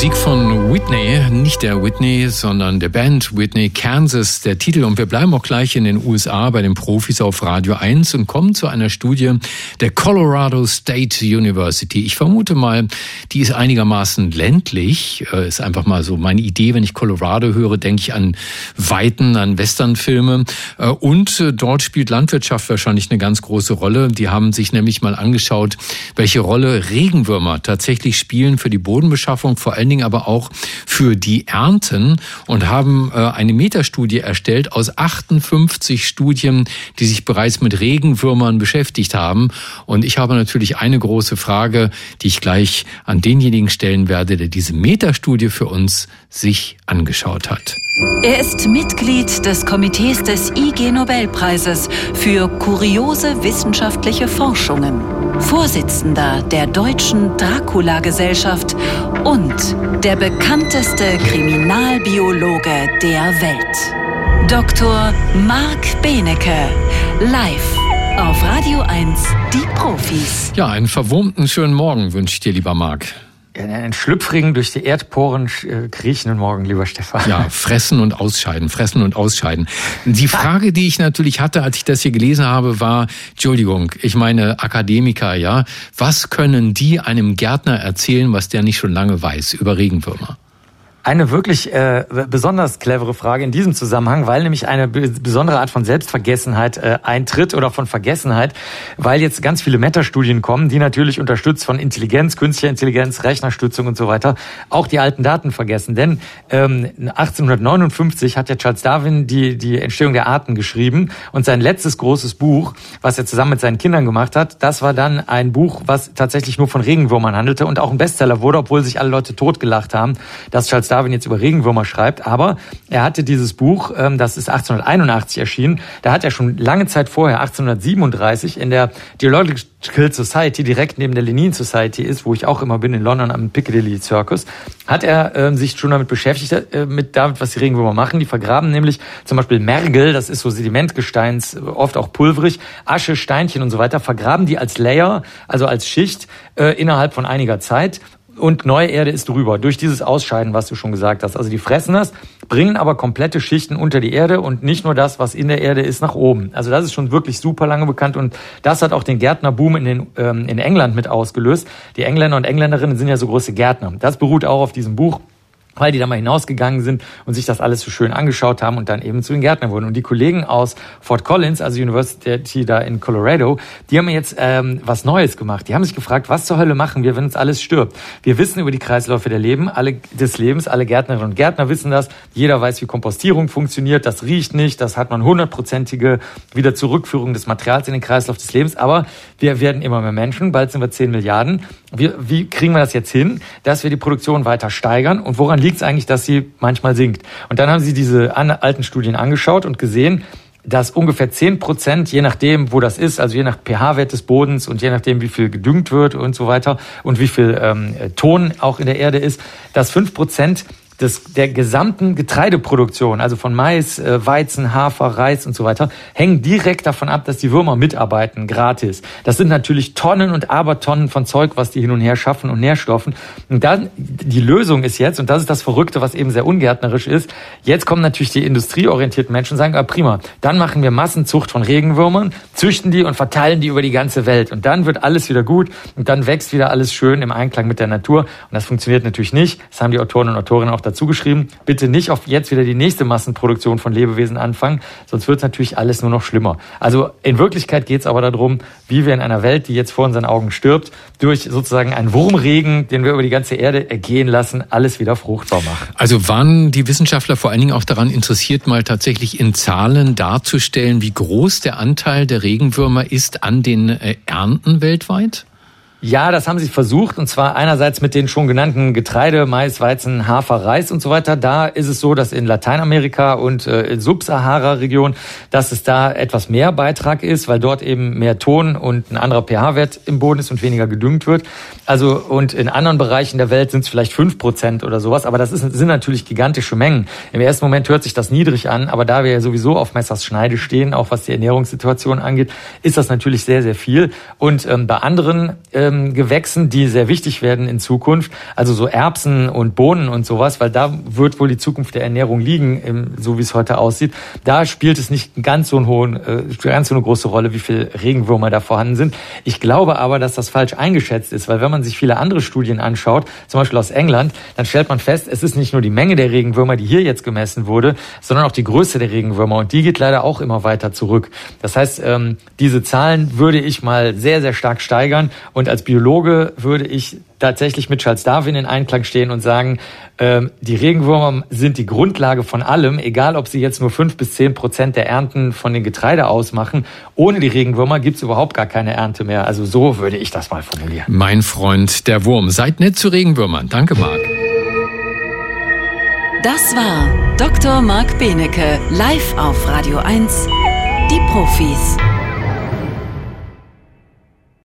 Musik von Whitney, nicht der Whitney, sondern der Band Whitney Kansas, der Titel. Und wir bleiben auch gleich in den USA bei den Profis auf Radio 1 und kommen zu einer Studie der Colorado State University. Ich vermute mal, die ist einigermaßen ländlich. Äh, ist einfach mal so meine Idee. Wenn ich Colorado höre, denke ich an Weiten, an Westernfilme. Äh, und äh, dort spielt Landwirtschaft wahrscheinlich eine ganz große Rolle. Die haben sich nämlich mal angeschaut, welche Rolle Regenwürmer tatsächlich spielen für die Bodenbeschaffung, vor allen Dingen aber auch für die Ernten und haben äh, eine Metastudie erstellt aus 58 Studien, die sich bereits mit Regenwürmern beschäftigt haben. Und ich habe natürlich eine große Frage, die ich gleich an denjenigen stellen werde, der diese Metastudie für uns sich angeschaut hat. Er ist Mitglied des Komitees des IG Nobelpreises für kuriose wissenschaftliche Forschungen, Vorsitzender der Deutschen Dracula-Gesellschaft und der bekannteste Kriminalbiologe der Welt. Dr. Marc Benecke, live auf Radio 1, die Profis. Ja, einen verwurmten schönen Morgen wünsche ich dir, lieber Marc einen schlüpfrigen, durch die Erdporen äh, kriechenden Morgen, lieber Stefan. Ja, fressen und ausscheiden, fressen und ausscheiden. Die Frage, die ich natürlich hatte, als ich das hier gelesen habe, war, Entschuldigung, ich meine Akademiker, ja, was können die einem Gärtner erzählen, was der nicht schon lange weiß über Regenwürmer? Eine wirklich äh, besonders clevere Frage in diesem Zusammenhang, weil nämlich eine besondere Art von Selbstvergessenheit äh, eintritt oder von Vergessenheit, weil jetzt ganz viele Meta-Studien kommen, die natürlich unterstützt von Intelligenz, künstlicher Intelligenz, Rechnerstützung und so weiter, auch die alten Daten vergessen. Denn ähm, 1859 hat ja Charles Darwin die, die Entstehung der Arten geschrieben und sein letztes großes Buch, was er zusammen mit seinen Kindern gemacht hat, das war dann ein Buch, was tatsächlich nur von Regenwürmern handelte und auch ein Bestseller wurde, obwohl sich alle Leute totgelacht haben, dass Charles Darwin jetzt über Regenwürmer schreibt, aber er hatte dieses Buch, ähm, das ist 1881 erschienen, da hat er schon lange Zeit vorher, 1837, in der Geological Society, direkt neben der Lenin Society ist, wo ich auch immer bin, in London am Piccadilly Circus, hat er äh, sich schon damit beschäftigt, äh, mit damit, was die Regenwürmer machen. Die vergraben nämlich zum Beispiel Mergel, das ist so Sedimentgesteins, oft auch pulverig, Asche, Steinchen und so weiter, vergraben die als Layer, also als Schicht, äh, innerhalb von einiger Zeit und neue Erde ist drüber, durch dieses Ausscheiden, was du schon gesagt hast. Also die fressen das, bringen aber komplette Schichten unter die Erde und nicht nur das, was in der Erde ist, nach oben. Also das ist schon wirklich super lange bekannt und das hat auch den Gärtnerboom in, den, ähm, in England mit ausgelöst. Die Engländer und Engländerinnen sind ja so große Gärtner. Das beruht auch auf diesem Buch weil die da mal hinausgegangen sind und sich das alles so schön angeschaut haben und dann eben zu den Gärtnern wurden. Und die Kollegen aus Fort Collins, also University da in Colorado, die haben jetzt ähm, was Neues gemacht. Die haben sich gefragt, was zur Hölle machen wir, wenn uns alles stirbt? Wir wissen über die Kreisläufe der Leben, alle, des Lebens, alle Gärtnerinnen und Gärtner wissen das. Jeder weiß, wie Kompostierung funktioniert. Das riecht nicht, das hat man hundertprozentige wieder des Materials in den Kreislauf des Lebens. Aber wir werden immer mehr Menschen, bald sind wir 10 Milliarden. Wir, wie kriegen wir das jetzt hin, dass wir die Produktion weiter steigern? Und woran liegt es eigentlich, dass sie manchmal sinkt? Und dann haben sie diese alten Studien angeschaut und gesehen, dass ungefähr 10 Prozent, je nachdem, wo das ist, also je nach pH-Wert des Bodens und je nachdem, wie viel gedüngt wird und so weiter und wie viel ähm, Ton auch in der Erde ist, dass 5 Prozent des, der gesamten Getreideproduktion, also von Mais, äh, Weizen, Hafer, Reis und so weiter, hängen direkt davon ab, dass die Würmer mitarbeiten, gratis. Das sind natürlich Tonnen und Abertonnen von Zeug, was die hin und her schaffen und Nährstoffen. Und dann, die Lösung ist jetzt, und das ist das Verrückte, was eben sehr ungärtnerisch ist, jetzt kommen natürlich die industrieorientierten Menschen und sagen, ah, prima, dann machen wir Massenzucht von Regenwürmern, züchten die und verteilen die über die ganze Welt. Und dann wird alles wieder gut und dann wächst wieder alles schön im Einklang mit der Natur. Und das funktioniert natürlich nicht. Das haben die Autoren und Autorinnen auch dazu geschrieben, bitte nicht auf jetzt wieder die nächste Massenproduktion von Lebewesen anfangen, sonst wird natürlich alles nur noch schlimmer. Also in Wirklichkeit geht es aber darum, wie wir in einer Welt, die jetzt vor unseren Augen stirbt, durch sozusagen einen Wurmregen, den wir über die ganze Erde ergehen lassen, alles wieder fruchtbar machen. Also waren die Wissenschaftler vor allen Dingen auch daran interessiert, mal tatsächlich in Zahlen darzustellen, wie groß der Anteil der Regenwürmer ist an den äh, Ernten weltweit? Ja, das haben sie versucht. Und zwar einerseits mit den schon genannten Getreide, Mais, Weizen, Hafer, Reis und so weiter. Da ist es so, dass in Lateinamerika und äh, in Subsahara-Region, dass es da etwas mehr Beitrag ist, weil dort eben mehr Ton und ein anderer pH-Wert im Boden ist und weniger gedüngt wird. Also und in anderen Bereichen der Welt sind es vielleicht fünf Prozent oder sowas. Aber das ist, sind natürlich gigantische Mengen. Im ersten Moment hört sich das niedrig an, aber da wir ja sowieso auf Messers Schneide stehen, auch was die Ernährungssituation angeht, ist das natürlich sehr, sehr viel. Und ähm, bei anderen äh, ähm, Gewächsen, die sehr wichtig werden in Zukunft, also so Erbsen und Bohnen und sowas, weil da wird wohl die Zukunft der Ernährung liegen, so wie es heute aussieht. Da spielt es nicht ganz so, einen hohen, äh, ganz so eine große Rolle, wie viel Regenwürmer da vorhanden sind. Ich glaube aber, dass das falsch eingeschätzt ist, weil wenn man sich viele andere Studien anschaut, zum Beispiel aus England, dann stellt man fest, es ist nicht nur die Menge der Regenwürmer, die hier jetzt gemessen wurde, sondern auch die Größe der Regenwürmer und die geht leider auch immer weiter zurück. Das heißt, ähm, diese Zahlen würde ich mal sehr, sehr stark steigern und als Biologe würde ich tatsächlich mit Charles Darwin in Einklang stehen und sagen, ähm, die Regenwürmer sind die Grundlage von allem, egal ob sie jetzt nur fünf bis zehn Prozent der Ernten von den Getreide ausmachen. Ohne die Regenwürmer gibt's überhaupt gar keine Ernte mehr. Also so würde ich das mal formulieren. Mein Freund, der Wurm. Seid nett zu Regenwürmern. Danke, Marc. Das war Dr. Marc Benecke live auf Radio 1. Die Profis.